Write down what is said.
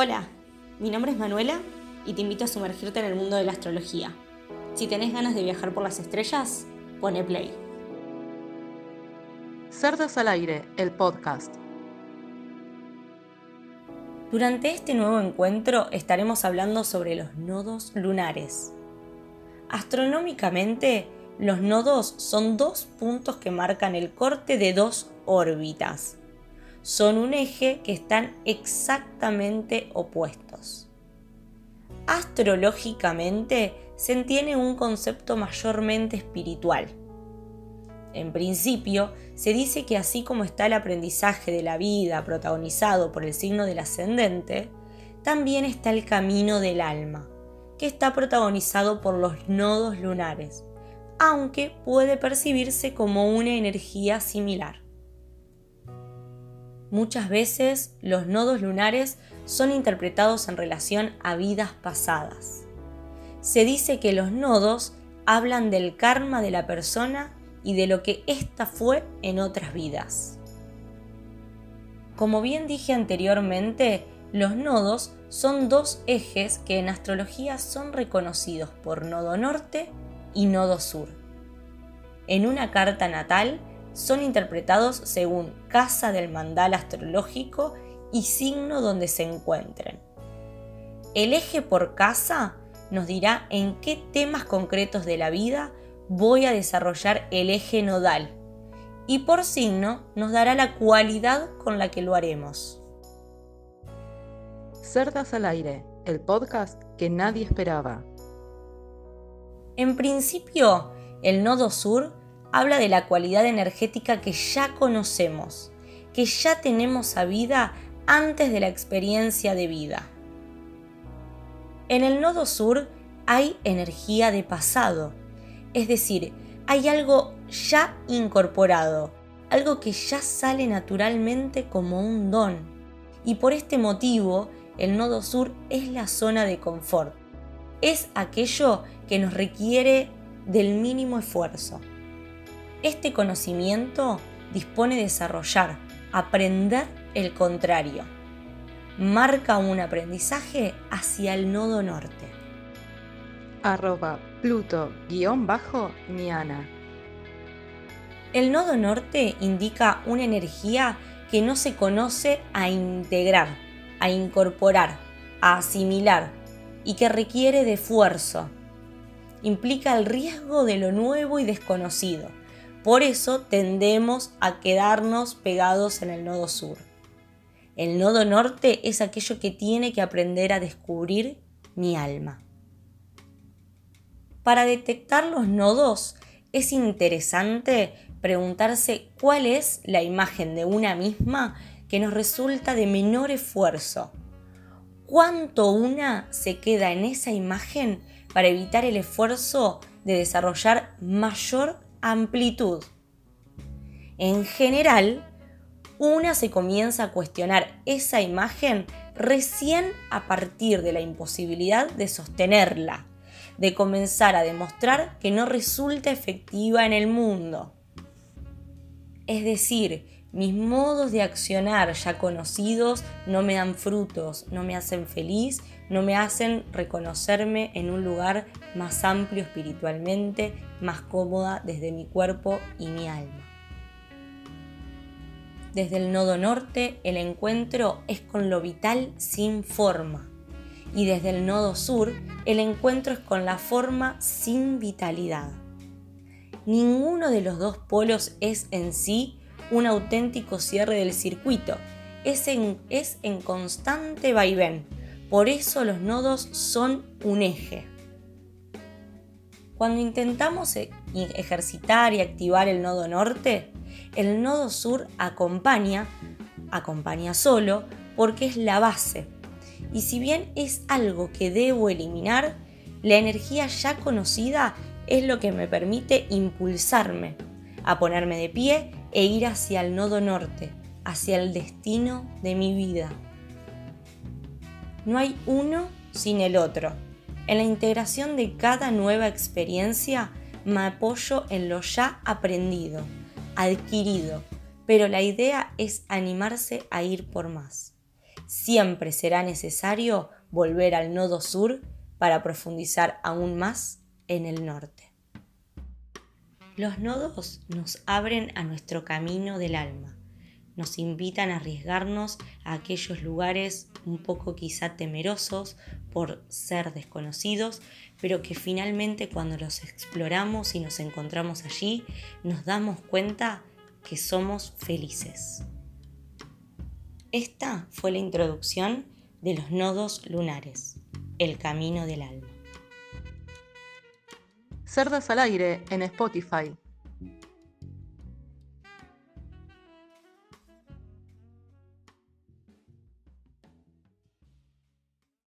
Hola, mi nombre es Manuela y te invito a sumergirte en el mundo de la astrología. Si tenés ganas de viajar por las estrellas, pone play. Cerdas al aire, el podcast. Durante este nuevo encuentro estaremos hablando sobre los nodos lunares. Astronómicamente, los nodos son dos puntos que marcan el corte de dos órbitas son un eje que están exactamente opuestos. Astrológicamente se entiende un concepto mayormente espiritual. En principio, se dice que así como está el aprendizaje de la vida protagonizado por el signo del ascendente, también está el camino del alma, que está protagonizado por los nodos lunares, aunque puede percibirse como una energía similar. Muchas veces los nodos lunares son interpretados en relación a vidas pasadas. Se dice que los nodos hablan del karma de la persona y de lo que ésta fue en otras vidas. Como bien dije anteriormente, los nodos son dos ejes que en astrología son reconocidos por nodo norte y nodo sur. En una carta natal son interpretados según casa del mandal astrológico y signo donde se encuentren. El eje por casa nos dirá en qué temas concretos de la vida voy a desarrollar el eje nodal y por signo nos dará la cualidad con la que lo haremos. Cerdas al aire, el podcast que nadie esperaba. En principio, el nodo sur habla de la cualidad energética que ya conocemos, que ya tenemos sabida antes de la experiencia de vida. En el nodo sur hay energía de pasado, es decir, hay algo ya incorporado, algo que ya sale naturalmente como un don. Y por este motivo, el nodo sur es la zona de confort. Es aquello que nos requiere del mínimo esfuerzo. Este conocimiento dispone de desarrollar, aprender el contrario. Marca un aprendizaje hacia el nodo norte. Arroba Pluto-Niana. El nodo norte indica una energía que no se conoce a integrar, a incorporar, a asimilar y que requiere de esfuerzo. Implica el riesgo de lo nuevo y desconocido por eso tendemos a quedarnos pegados en el nodo sur. El nodo norte es aquello que tiene que aprender a descubrir mi alma. Para detectar los nodos es interesante preguntarse cuál es la imagen de una misma que nos resulta de menor esfuerzo. ¿Cuánto una se queda en esa imagen para evitar el esfuerzo de desarrollar mayor amplitud. En general, una se comienza a cuestionar esa imagen recién a partir de la imposibilidad de sostenerla, de comenzar a demostrar que no resulta efectiva en el mundo. Es decir, mis modos de accionar ya conocidos no me dan frutos, no me hacen feliz, no me hacen reconocerme en un lugar más amplio espiritualmente, más cómoda desde mi cuerpo y mi alma. Desde el nodo norte el encuentro es con lo vital sin forma y desde el nodo sur el encuentro es con la forma sin vitalidad. Ninguno de los dos polos es en sí un auténtico cierre del circuito, es en, es en constante vaivén, por eso los nodos son un eje. Cuando intentamos e, ejercitar y activar el nodo norte, el nodo sur acompaña, acompaña solo, porque es la base. Y si bien es algo que debo eliminar, la energía ya conocida es lo que me permite impulsarme a ponerme de pie e ir hacia el nodo norte, hacia el destino de mi vida. No hay uno sin el otro. En la integración de cada nueva experiencia me apoyo en lo ya aprendido, adquirido, pero la idea es animarse a ir por más. siempre será necesario volver al nodo sur para profundizar aún más en el norte. Los nodos nos abren a nuestro camino del alma, nos invitan a arriesgarnos a aquellos lugares un poco quizá temerosos por ser desconocidos, pero que finalmente cuando los exploramos y nos encontramos allí, nos damos cuenta que somos felices. Esta fue la introducción de los nodos lunares, el camino del alma. Cerdas al aire en Spotify.